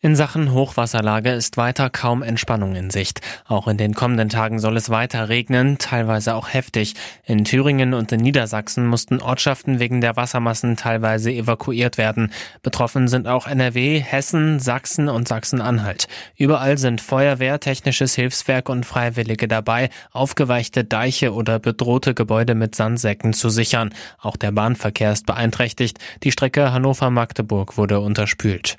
In Sachen Hochwasserlage ist weiter kaum Entspannung in Sicht. Auch in den kommenden Tagen soll es weiter regnen, teilweise auch heftig. In Thüringen und in Niedersachsen mussten Ortschaften wegen der Wassermassen teilweise evakuiert werden. Betroffen sind auch NRW, Hessen, Sachsen und Sachsen-Anhalt. Überall sind Feuerwehr, technisches Hilfswerk und Freiwillige dabei, aufgeweichte Deiche oder bedrohte Gebäude mit Sandsäcken zu sichern. Auch der Bahnverkehr ist beeinträchtigt. Die Strecke Hannover-Magdeburg wurde unterspült.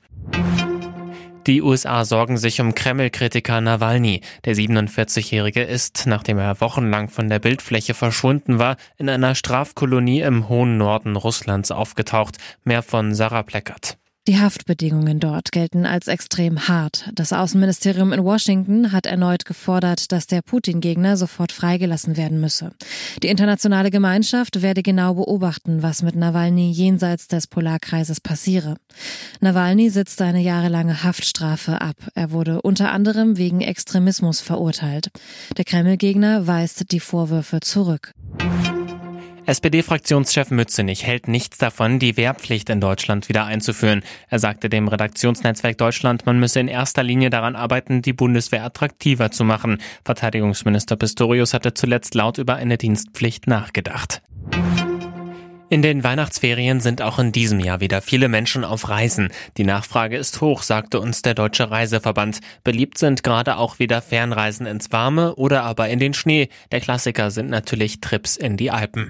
Die USA sorgen sich um Kreml-Kritiker Nawalny. Der 47-Jährige ist, nachdem er wochenlang von der Bildfläche verschwunden war, in einer Strafkolonie im hohen Norden Russlands aufgetaucht. Mehr von Sarah Pleckert. Die Haftbedingungen dort gelten als extrem hart. Das Außenministerium in Washington hat erneut gefordert, dass der Putin-Gegner sofort freigelassen werden müsse. Die internationale Gemeinschaft werde genau beobachten, was mit Nawalny jenseits des Polarkreises passiere. Nawalny sitzt eine jahrelange Haftstrafe ab. Er wurde unter anderem wegen Extremismus verurteilt. Der Kreml-Gegner weist die Vorwürfe zurück. SPD-Fraktionschef Mützenich hält nichts davon, die Wehrpflicht in Deutschland wieder einzuführen. Er sagte dem Redaktionsnetzwerk Deutschland, man müsse in erster Linie daran arbeiten, die Bundeswehr attraktiver zu machen. Verteidigungsminister Pistorius hatte zuletzt laut über eine Dienstpflicht nachgedacht. In den Weihnachtsferien sind auch in diesem Jahr wieder viele Menschen auf Reisen. Die Nachfrage ist hoch, sagte uns der Deutsche Reiseverband. Beliebt sind gerade auch wieder Fernreisen ins Warme oder aber in den Schnee. Der Klassiker sind natürlich Trips in die Alpen.